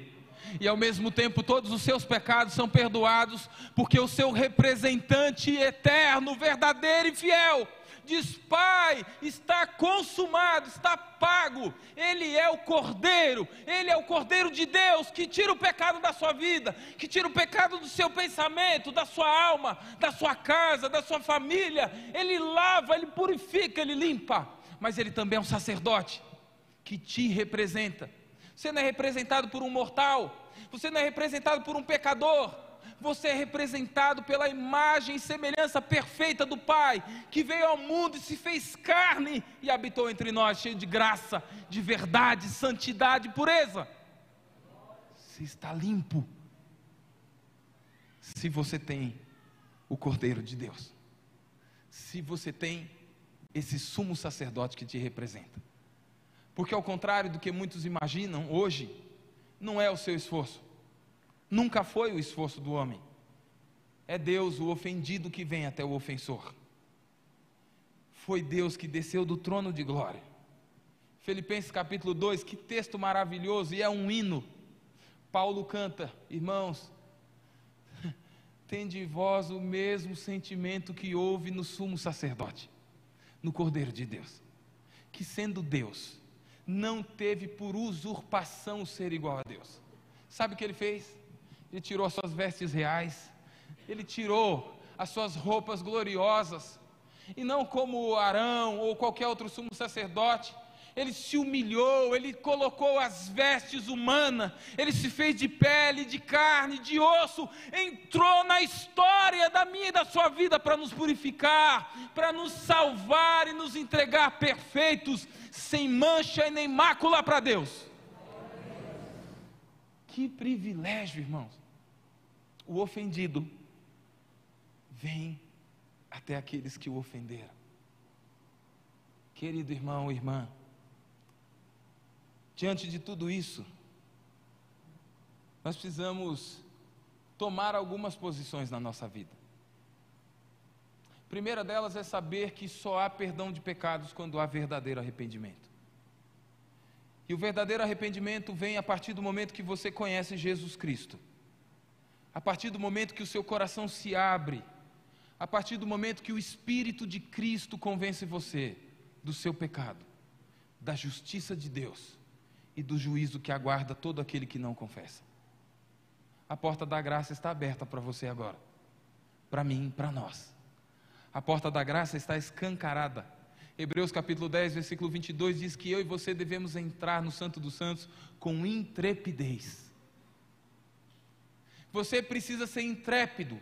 E ao mesmo tempo, todos os seus pecados são perdoados, porque o seu representante eterno, verdadeiro e fiel, diz: Pai, está consumado, está pago. Ele é o Cordeiro, ele é o Cordeiro de Deus que tira o pecado da sua vida, que tira o pecado do seu pensamento, da sua alma, da sua casa, da sua família. Ele lava, ele purifica, ele limpa. Mas ele também é um sacerdote que te representa. Você não é representado por um mortal, você não é representado por um pecador, você é representado pela imagem e semelhança perfeita do Pai, que veio ao mundo e se fez carne e habitou entre nós, cheio de graça, de verdade, santidade e pureza. Você está limpo. Se você tem o Cordeiro de Deus, se você tem esse sumo sacerdote que te representa. Porque, ao contrário do que muitos imaginam, hoje, não é o seu esforço, Nunca foi o esforço do homem. É Deus, o ofendido, que vem até o ofensor. Foi Deus que desceu do trono de glória. Filipenses capítulo 2, que texto maravilhoso, e é um hino. Paulo canta, irmãos, tem de vós o mesmo sentimento que houve no sumo sacerdote, no Cordeiro de Deus, que sendo Deus, não teve por usurpação ser igual a Deus. Sabe o que ele fez? Ele tirou as suas vestes reais, ele tirou as suas roupas gloriosas, e não como Arão ou qualquer outro sumo sacerdote, ele se humilhou, ele colocou as vestes humanas, ele se fez de pele, de carne, de osso, entrou na história da minha e da sua vida para nos purificar, para nos salvar e nos entregar perfeitos, sem mancha e nem mácula para Deus. Que privilégio, irmãos o ofendido vem até aqueles que o ofenderam. Querido irmão, irmã, diante de tudo isso, nós precisamos tomar algumas posições na nossa vida. A primeira delas é saber que só há perdão de pecados quando há verdadeiro arrependimento. E o verdadeiro arrependimento vem a partir do momento que você conhece Jesus Cristo a partir do momento que o seu coração se abre, a partir do momento que o Espírito de Cristo convence você do seu pecado, da justiça de Deus e do juízo que aguarda todo aquele que não confessa. A porta da graça está aberta para você agora, para mim, para nós. A porta da graça está escancarada. Hebreus capítulo 10, versículo 22 diz que eu e você devemos entrar no Santo dos Santos com intrepidez você precisa ser intrépido,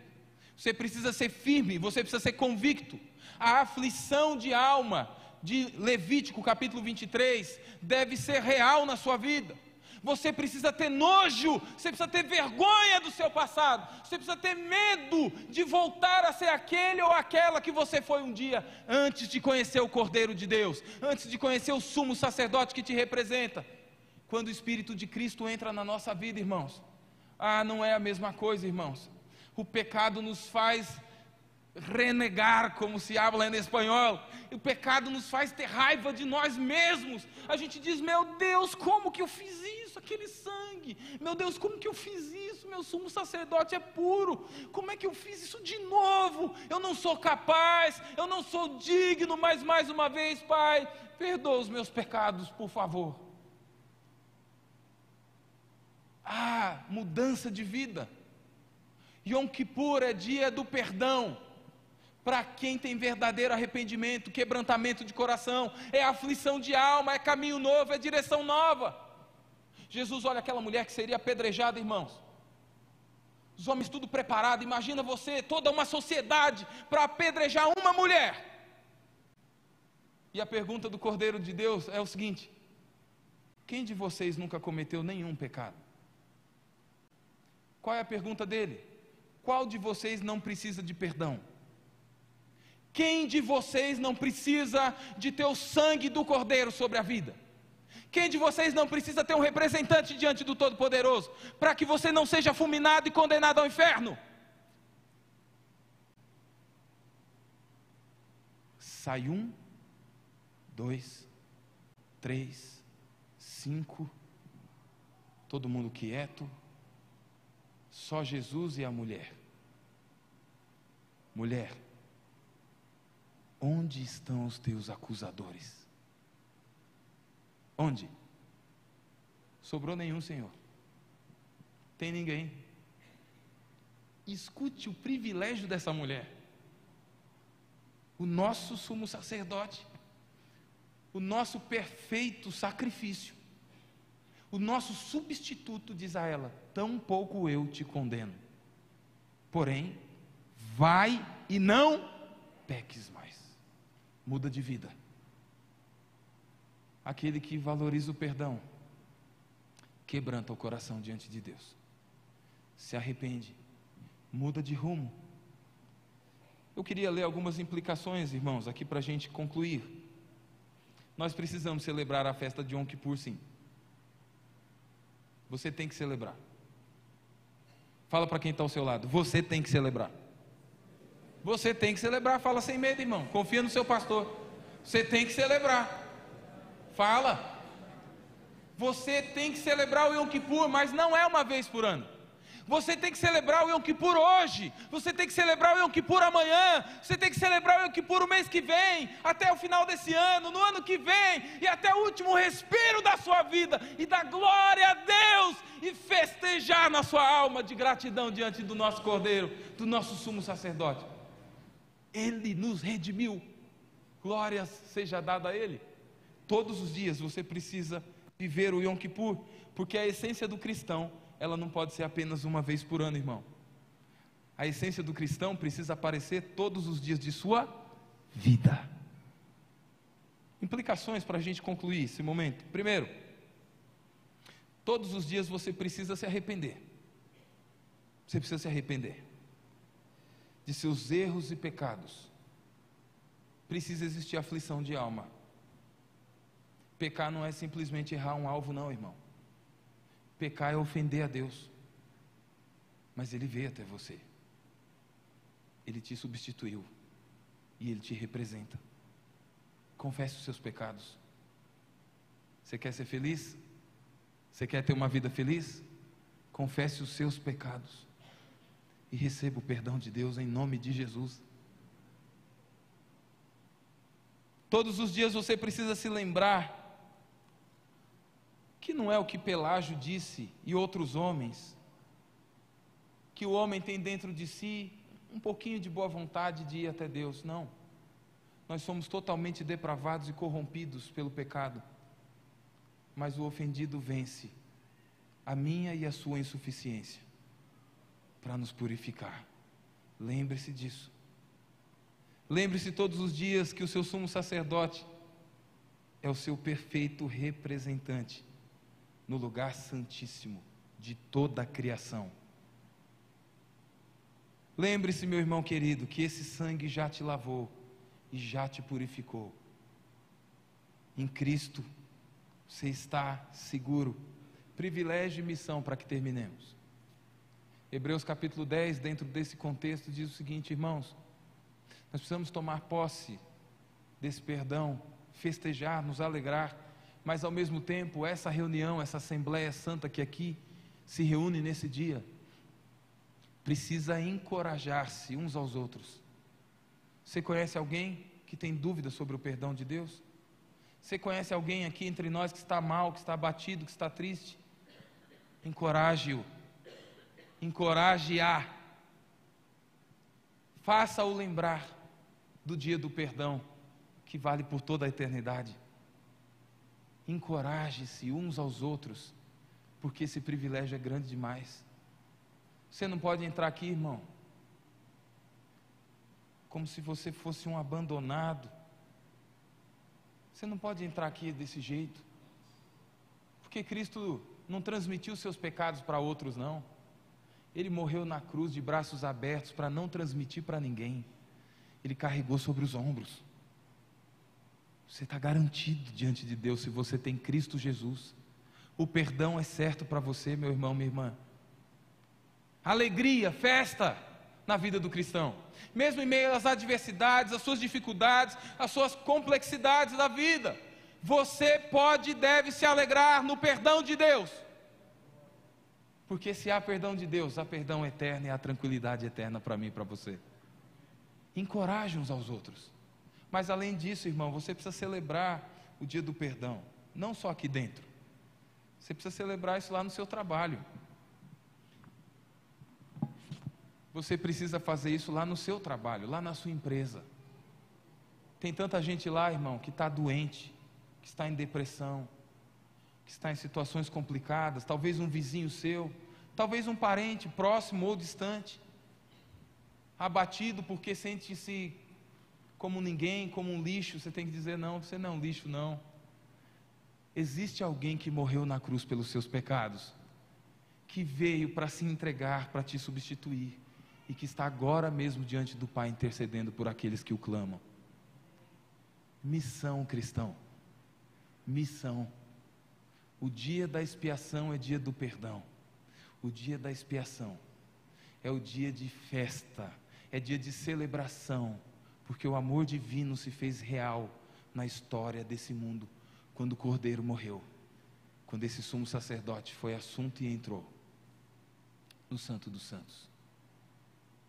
você precisa ser firme, você precisa ser convicto. A aflição de alma de Levítico capítulo 23 deve ser real na sua vida. Você precisa ter nojo, você precisa ter vergonha do seu passado, você precisa ter medo de voltar a ser aquele ou aquela que você foi um dia, antes de conhecer o Cordeiro de Deus, antes de conhecer o sumo sacerdote que te representa. Quando o Espírito de Cristo entra na nossa vida, irmãos, ah, não é a mesma coisa, irmãos. O pecado nos faz renegar, como se habla em espanhol. O pecado nos faz ter raiva de nós mesmos. A gente diz: Meu Deus, como que eu fiz isso? Aquele sangue. Meu Deus, como que eu fiz isso? Meu sumo sacerdote é puro. Como é que eu fiz isso de novo? Eu não sou capaz, eu não sou digno. Mas mais uma vez, Pai, perdoa os meus pecados, por favor. Ah, mudança de vida. Yom Kippur é dia do perdão. Para quem tem verdadeiro arrependimento, quebrantamento de coração, é aflição de alma, é caminho novo, é direção nova. Jesus olha aquela mulher que seria apedrejada, irmãos. Os homens tudo preparado, imagina você, toda uma sociedade para apedrejar uma mulher. E a pergunta do Cordeiro de Deus é o seguinte: quem de vocês nunca cometeu nenhum pecado? Qual é a pergunta dele? Qual de vocês não precisa de perdão? Quem de vocês não precisa de ter o sangue do Cordeiro sobre a vida? Quem de vocês não precisa ter um representante diante do Todo-Poderoso para que você não seja fulminado e condenado ao inferno? Sai um, dois, três, cinco, todo mundo quieto, só Jesus e a mulher. Mulher, onde estão os teus acusadores? Onde? Sobrou nenhum, Senhor. Tem ninguém. Escute o privilégio dessa mulher. O nosso sumo sacerdote, o nosso perfeito sacrifício, o nosso substituto diz a ela: Tão pouco eu te condeno. Porém, vai e não peques mais. Muda de vida aquele que valoriza o perdão, quebranta o coração diante de Deus, se arrepende, muda de rumo. Eu queria ler algumas implicações, irmãos, aqui para a gente concluir. Nós precisamos celebrar a festa de Yom Kippur, sim. Você tem que celebrar. Fala para quem está ao seu lado. Você tem que celebrar. Você tem que celebrar. Fala sem medo, irmão. Confia no seu pastor. Você tem que celebrar. Fala. Você tem que celebrar o Yom Kippur, mas não é uma vez por ano. Você tem que celebrar o Yom Kippur hoje. Você tem que celebrar o Yom Kippur amanhã. Você tem que celebrar o Yom Kippur o mês que vem, até o final desse ano, no ano que vem e até o último respiro da sua vida e dar glória a Deus e festejar na sua alma de gratidão diante do nosso Cordeiro, do nosso sumo sacerdote. Ele nos redimiu. Glórias seja dada a ele. Todos os dias você precisa viver o Yom Kippur, porque a essência do cristão, ela não pode ser apenas uma vez por ano, irmão. A essência do cristão precisa aparecer todos os dias de sua vida. Implicações para a gente concluir esse momento. Primeiro, todos os dias você precisa se arrepender. Você precisa se arrepender de seus erros e pecados. Precisa existir aflição de alma. Pecar não é simplesmente errar um alvo, não, irmão. Pecar é ofender a Deus. Mas Ele veio até você. Ele te substituiu. E Ele te representa. Confesse os seus pecados. Você quer ser feliz? Você quer ter uma vida feliz? Confesse os seus pecados. E receba o perdão de Deus em nome de Jesus. Todos os dias você precisa se lembrar que não é o que Pelágio disse e outros homens, que o homem tem dentro de si um pouquinho de boa vontade de ir até Deus. Não. Nós somos totalmente depravados e corrompidos pelo pecado. Mas o ofendido vence a minha e a sua insuficiência para nos purificar. Lembre-se disso. Lembre-se todos os dias que o seu sumo sacerdote é o seu perfeito representante no lugar santíssimo de toda a criação. Lembre-se, meu irmão querido, que esse sangue já te lavou e já te purificou. Em Cristo você está seguro. Privilégio e missão para que terminemos. Hebreus capítulo 10, dentro desse contexto, diz o seguinte, irmãos: nós precisamos tomar posse desse perdão, festejar, nos alegrar mas ao mesmo tempo, essa reunião, essa Assembleia Santa que aqui se reúne nesse dia, precisa encorajar-se uns aos outros. Você conhece alguém que tem dúvida sobre o perdão de Deus? Você conhece alguém aqui entre nós que está mal, que está abatido, que está triste? Encoraje-o. Encoraje-a. Faça-o lembrar do dia do perdão, que vale por toda a eternidade. Encoraje-se uns aos outros, porque esse privilégio é grande demais. Você não pode entrar aqui, irmão, como se você fosse um abandonado. Você não pode entrar aqui desse jeito, porque Cristo não transmitiu seus pecados para outros, não. Ele morreu na cruz de braços abertos para não transmitir para ninguém. Ele carregou sobre os ombros Você está garantido diante de Deus se você tem Cristo Jesus. O perdão é certo para você, meu irmão, minha irmã. Alegria, festa na vida do cristão, mesmo em meio às adversidades, às suas dificuldades, às suas complexidades da vida. Você pode e deve se alegrar no perdão de Deus. Porque se há perdão de Deus, há perdão eterno e há tranquilidade eterna para mim e para você. Encoraje uns aos outros. Mas além disso, irmão, você precisa celebrar o dia do perdão, não só aqui dentro. Você precisa celebrar isso lá no seu trabalho. Você precisa fazer isso lá no seu trabalho, lá na sua empresa. Tem tanta gente lá, irmão, que está doente, que está em depressão, que está em situações complicadas, talvez um vizinho seu, talvez um parente próximo ou distante, abatido porque sente-se como ninguém, como um lixo, você tem que dizer: não, você não é um lixo, não. Existe alguém que morreu na cruz pelos seus pecados, que veio para se entregar, para te substituir, e que está agora mesmo diante do Pai intercedendo por aqueles que o clamam. Missão cristão, missão. O dia da expiação é dia do perdão, o dia da expiação é o dia de festa, é dia de celebração porque o amor divino se fez real na história desse mundo quando o Cordeiro morreu, quando esse sumo sacerdote foi assunto e entrou no Santo dos Santos.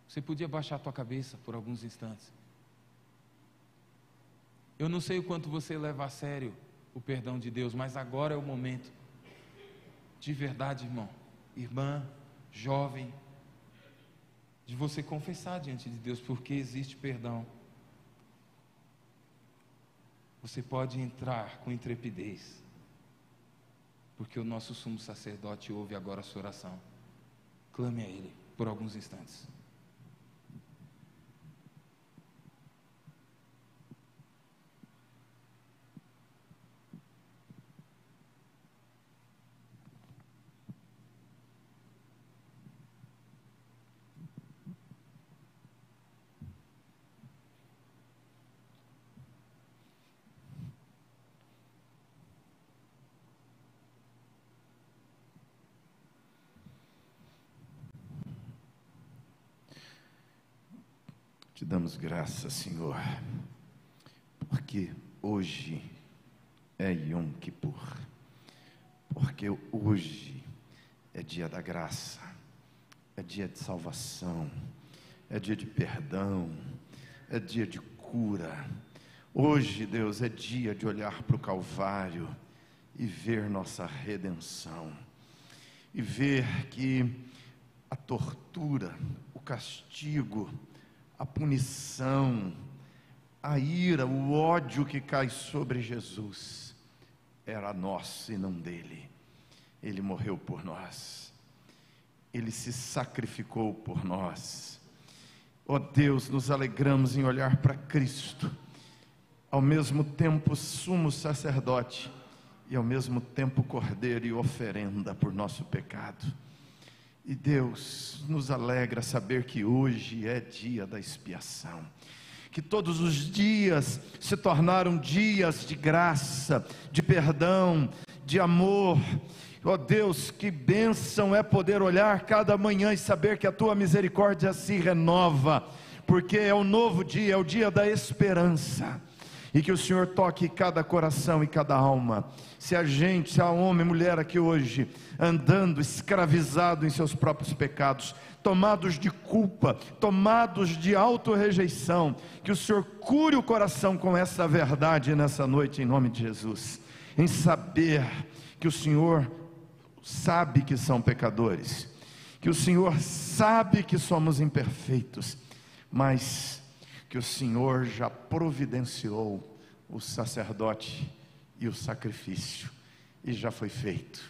Você podia baixar a tua cabeça por alguns instantes. Eu não sei o quanto você leva a sério o perdão de Deus, mas agora é o momento. De verdade, irmão, irmã, jovem, de você confessar diante de Deus porque existe perdão você pode entrar com intrepidez, porque o nosso sumo sacerdote ouve agora a sua oração. Clame a Ele por alguns instantes. Te damos graças, Senhor, porque hoje é Yom Kippur, porque hoje é dia da graça, é dia de salvação, é dia de perdão, é dia de cura. Hoje, Deus, é dia de olhar para o Calvário e ver nossa redenção, e ver que a tortura, o castigo, a punição, a ira, o ódio que cai sobre Jesus era nosso e não dele. Ele morreu por nós, ele se sacrificou por nós. Ó oh Deus, nos alegramos em olhar para Cristo, ao mesmo tempo sumo sacerdote e ao mesmo tempo cordeiro e oferenda por nosso pecado. E Deus nos alegra saber que hoje é dia da expiação. Que todos os dias se tornaram dias de graça, de perdão, de amor. Ó oh Deus, que bênção é poder olhar cada manhã e saber que a tua misericórdia se renova, porque é o novo dia, é o dia da esperança e que o Senhor toque cada coração e cada alma. Se a gente, se há homem, mulher aqui hoje, andando escravizado em seus próprios pecados, tomados de culpa, tomados de auto-rejeição, que o Senhor cure o coração com essa verdade nessa noite, em nome de Jesus, em saber que o Senhor sabe que são pecadores, que o Senhor sabe que somos imperfeitos, mas que o Senhor já providenciou o sacerdote e o sacrifício, e já foi feito.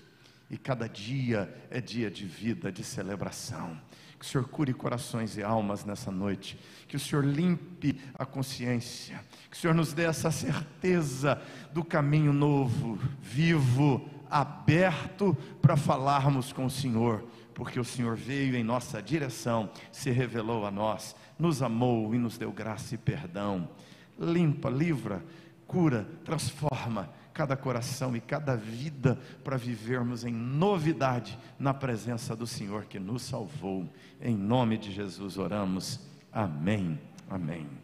E cada dia é dia de vida, de celebração. Que o Senhor cure corações e almas nessa noite. Que o Senhor limpe a consciência. Que o Senhor nos dê essa certeza do caminho novo, vivo, aberto para falarmos com o Senhor. Porque o Senhor veio em nossa direção, se revelou a nós nos amou e nos deu graça e perdão. Limpa, livra, cura, transforma cada coração e cada vida para vivermos em novidade na presença do Senhor que nos salvou. Em nome de Jesus oramos. Amém. Amém.